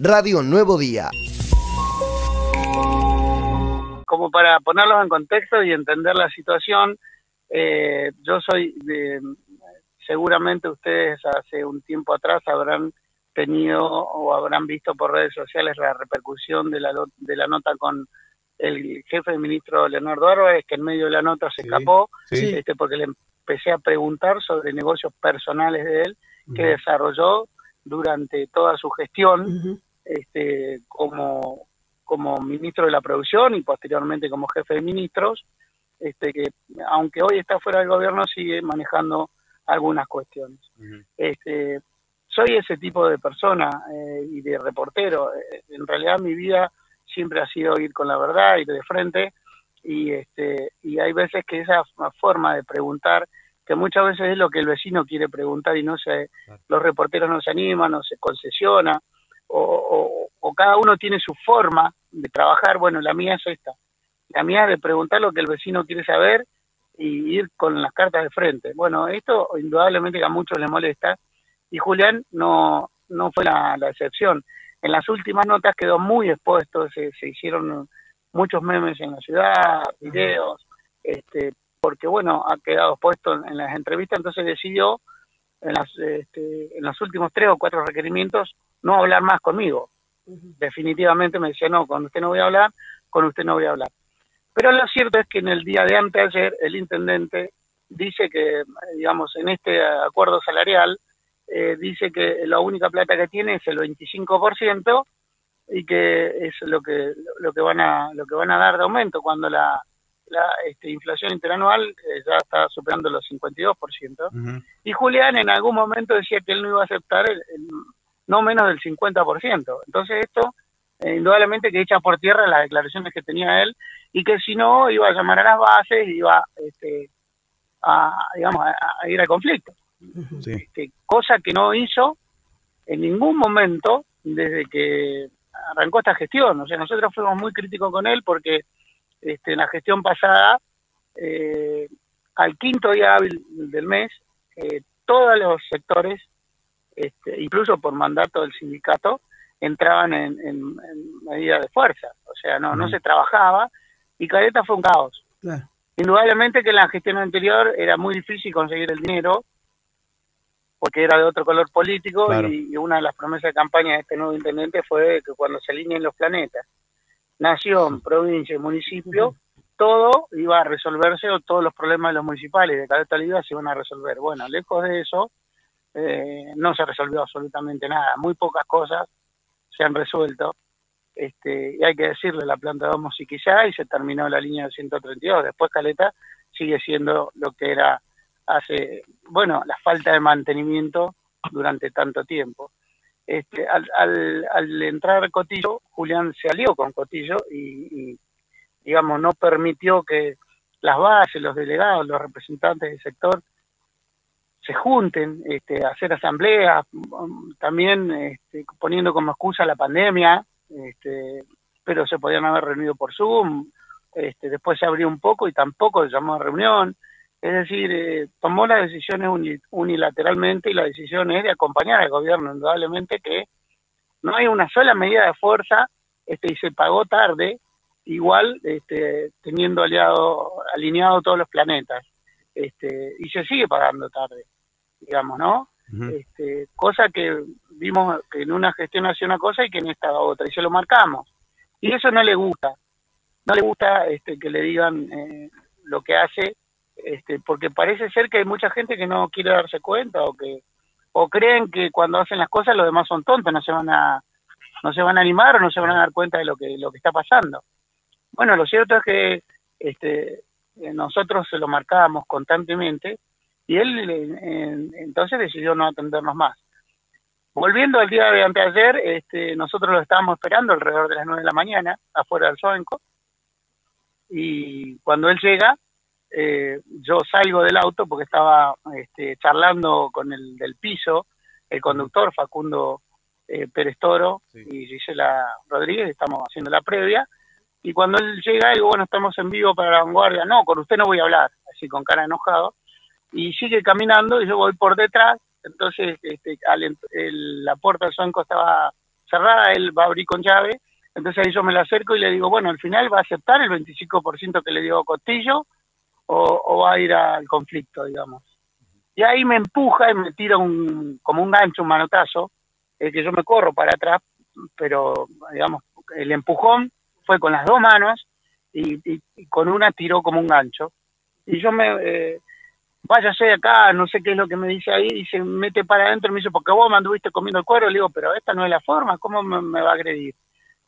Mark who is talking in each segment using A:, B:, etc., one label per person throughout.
A: Radio Nuevo Día.
B: Como para ponerlos en contexto y entender la situación, eh, yo soy, de, seguramente ustedes hace un tiempo atrás habrán tenido o habrán visto por redes sociales la repercusión de la, de la nota con el jefe de ministro Leonardo Álvarez, que en medio de la nota se escapó, Este, porque le empecé a preguntar sobre negocios personales de él que desarrolló durante toda su gestión este, como, como ministro de la producción y posteriormente como jefe de ministros, este, que aunque hoy está fuera del gobierno sigue manejando algunas cuestiones. este, soy ese tipo de persona eh, y de reportero. Eh, en realidad mi vida siempre ha sido ir con la verdad, ir de frente y este y hay veces que esa forma de preguntar que muchas veces es lo que el vecino quiere preguntar y no se los reporteros no se animan, no se concesiona o, cada uno tiene su forma de trabajar, bueno, la mía es esta. La mía es de preguntar lo que el vecino quiere saber y ir con las cartas de frente. Bueno, esto indudablemente a muchos les molesta y Julián no, no fue la, excepción. En las últimas notas quedó muy expuesto, se, se hicieron muchos memes en la ciudad, videos, este, porque bueno, ha quedado expuesto en, las entrevistas, entonces decidió en, las, este, en los últimos tres o cuatro requerimientos no hablar más conmigo. Definitivamente me decía, no, con usted no voy a hablar, con usted no voy a hablar. Pero lo cierto es que en el día de antes ayer el intendente dice que, digamos, en este acuerdo salarial, eh, dice que la única plata que tiene es el 25% y que es lo que lo que van a lo que van a dar de aumento cuando la, la este, inflación interanual eh, ya está superando los 52%. Y Julián en algún momento decía que él no iba a aceptar el, no menos del 50%. Entonces esto eh, indudablemente que echa por tierra las declaraciones que tenía él y que si no iba a llamar a las bases y iba este, a, digamos, a, ir al conflicto. Este, cosa que no hizo en ningún momento desde que arrancó esta gestión. O sea, nosotros fuimos muy críticos con él porque este, en la gestión pasada, eh, al quinto día hábil del mes, eh, todos los sectores, este, incluso por mandato del sindicato, entraban en, en, medida de fuerza. O sea, no, no se trabajaba y Caleta fue un caos. Indudablemente que en la gestión anterior era muy difícil conseguir el dinero porque era de otro color político y, una de las promesas de campaña de este nuevo intendente fue que cuando se alineen los planetas, nación, provincia y municipio, todo iba a resolverse o todos los problemas de los municipales de Caleta Liga se iban a resolver. Bueno, lejos de eso, eh, no se resolvió absolutamente nada, muy pocas cosas se han resuelto. Este, y hay que decirle, la planta de Homo quizá y se terminó la línea de 132. Después Caleta sigue siendo lo que era hace, bueno, la falta de mantenimiento durante tanto tiempo. Este, al, al, entrar Cotillo, Julián se alió con Cotillo y, digamos, no permitió que las bases, los delegados, los representantes del sector se junten este, a hacer asambleas, también este, poniendo como excusa la pandemia, este, pero se podían haber reunido por Zoom, este, después se abrió un poco y tampoco llamó a reunión, es decir, eh, tomó las decisiones unilateralmente y la decisión es de acompañar al gobierno, indudablemente que no hay una sola medida de fuerza este, y se pagó tarde, igual este, teniendo aliado, alineado todos los planetas, este, y se sigue pagando tarde, digamos, ¿no? este, cosa que vimos que en una gestión hacía una cosa y que en esta otra, y se lo marcamos. Y eso no le gusta, no le gusta este, que le digan eh, lo que hace este, porque parece ser que hay mucha gente que no quiere darse cuenta o que o creen que cuando hacen las cosas los demás son tontos, no se van a no se van a animar o no se van a dar cuenta de lo que lo que está pasando. Bueno, lo cierto es que este nosotros se lo marcábamos constantemente y él entonces decidió no atendernos más. Volviendo al día de anteayer, este, nosotros lo estábamos esperando alrededor de las nueve de la mañana, afuera del Soenco, y cuando él llega, eh, yo salgo del auto porque estaba este, charlando con el del piso, el conductor Facundo eh, Pérez Toro y Gisela Rodríguez, estamos haciendo la previa, y cuando él llega, digo, bueno, estamos en vivo para la vanguardia, no, con usted no voy a hablar, así con cara enojado, y sigue caminando y yo voy por detrás, entonces este, la puerta del Suenco estaba cerrada, él va a abrir con llave, entonces ahí yo me lo acerco y le digo, bueno, al final va a aceptar el 25% que le dio Costillo o, va a ir al conflicto, digamos. Y ahí me empuja y me tira un, como un gancho, un manotazo, el que yo me corro para atrás, pero digamos, el empujón fue con las dos manos y, con una tiró como un gancho. Y yo me, eh, váyase acá, no sé qué es lo que me dice ahí, y se mete para adentro y me dice, porque vos me anduviste comiendo el cuero, le digo, pero esta no es la forma, ¿cómo me, va a agredir?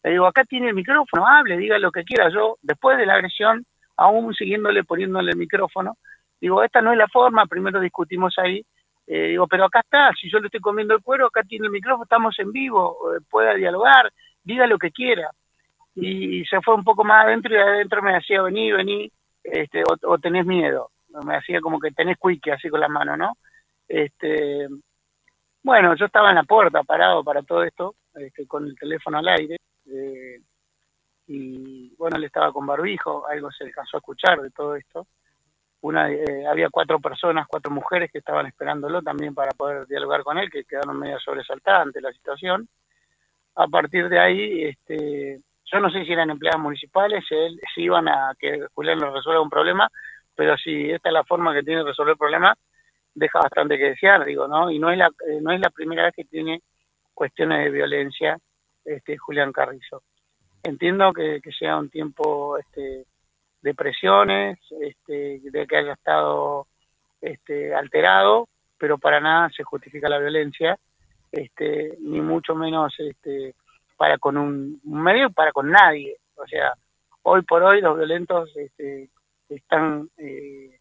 B: Le digo, acá tiene el micrófono, hable, diga lo que quiera. Yo, después de la agresión, aún siguiéndole, poniéndole el micrófono, digo, esta no es la forma, primero discutimos ahí, eh, digo, pero acá está, si yo le estoy comiendo el cuero, acá tiene el micrófono, estamos en vivo, eh, pueda dialogar, diga lo que quiera. Y, se fue un poco más adentro y adentro me decía, vení, vení, este, o tenés miedo me hacía como que tenés cuique así con la mano, ¿no? Este, bueno, yo estaba en la puerta parado para todo esto, este, con el teléfono al aire, eh, bueno, él estaba con barbijo, algo se alcanzó a escuchar de todo esto. Una, eh, había cuatro personas, cuatro mujeres que estaban esperándolo también para poder dialogar con él, que quedaron medio sobresaltadas ante la situación. A partir de ahí, este, yo no sé si eran empleados municipales, si iban a que Julián les resuelva un problema, pero si esta es la forma que tiene de resolver el problema, deja bastante que desear, digo, ¿no? Y no es la, eh, no es la primera vez que tiene cuestiones de violencia este Julián Carrizo. Entiendo que, sea un tiempo este, de presiones, este, de que haya estado este, alterado, pero para nada se justifica la violencia, este, ni mucho menos este, para con un medio, para con nadie. O sea, hoy por hoy los violentos este, están eh,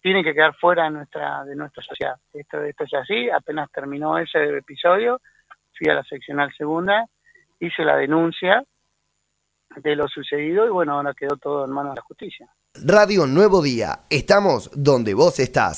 B: tienen que quedar fuera de nuestra de nuestra sociedad. Esto, esto es así, apenas terminó ese episodio, fui a la seccional segunda, hice la denuncia de lo sucedido y bueno, ahora quedó todo en manos de la justicia.
A: Radio Nuevo Día, estamos donde vos estás.